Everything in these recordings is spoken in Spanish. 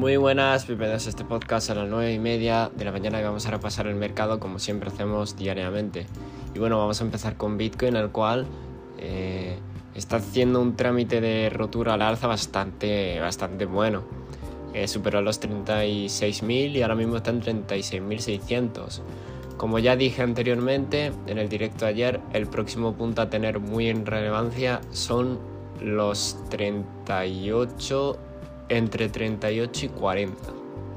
Muy buenas, bienvenidos a este podcast a las 9 y media de la mañana que vamos a repasar el mercado como siempre hacemos diariamente. Y bueno, vamos a empezar con Bitcoin, el cual eh, está haciendo un trámite de rotura al alza bastante, bastante bueno. Eh, superó los 36.000 y ahora mismo está en 36.600. Como ya dije anteriormente en el directo ayer, el próximo punto a tener muy en relevancia son los 38, entre 38 y 40,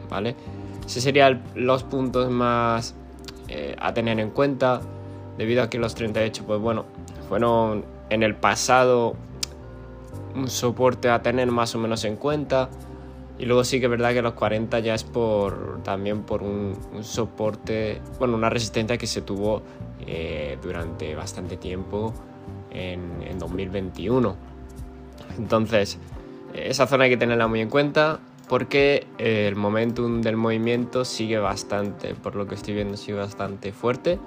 ¿vale? Ese serían los puntos más eh, a tener en cuenta, debido a que los 38, pues bueno, fueron en el pasado un soporte a tener más o menos en cuenta. Y luego sí que es verdad que los 40 ya es por también por un, soporte, bueno, una resistencia que se tuvo eh, durante bastante tiempo en, en 2021. Entonces, esa zona hay que tenerla muy en cuenta porque el momentum del movimiento sigue bastante, por lo que estoy viendo, sigue bastante fuerte.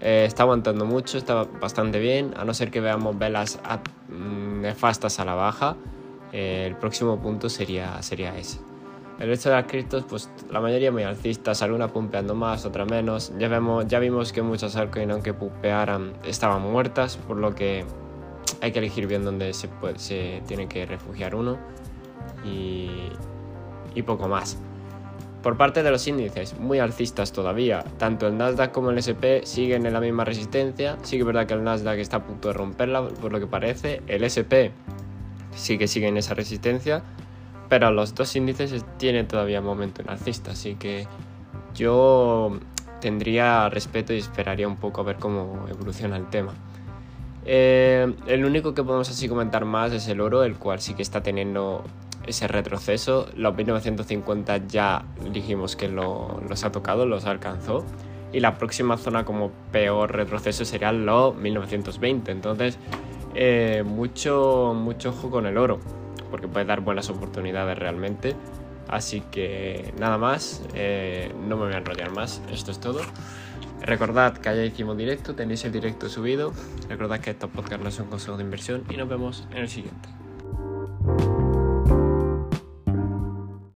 Eh, está aguantando mucho, está bastante bien, a no ser que veamos velas mm, nefastas a la baja. Eh, el próximo punto sería, sería ese. El resto de las criptos, pues la mayoría muy alcistas, alguna pumpeando más, otra menos. Ya, vemos, ya vimos que muchas altcoins, aunque pumpearan, estaban muertas, por lo que hay que elegir bien dónde se, tiene que refugiar uno y, y poco más. Por parte de los índices, muy alcistas todavía, tanto el Nasdaq como el SP siguen en la misma resistencia. Sí que es verdad que el Nasdaq está a punto de romperla, por lo que parece. El SP sí que sigue en esa resistencia, pero los dos índices tienen todavía momento en alcista, así que yo tendría respeto y esperaría un poco a ver cómo evoluciona el tema. Eh, el único que podemos así comentar más es el oro, el cual sí que está teniendo ese retroceso. Los 1950 ya dijimos que los ha tocado, los alcanzó. Y la próxima zona como peor retroceso sería los 1920. Entonces, eh, mucho, mucho ojo con el oro, porque puede dar buenas oportunidades realmente. Así que nada más, eh, no me voy a enrollar más, esto es todo. Recordad que allá hicimos directo, tenéis el directo subido. Recordad que estos podcasts no son consejos de inversión y nos vemos en el siguiente.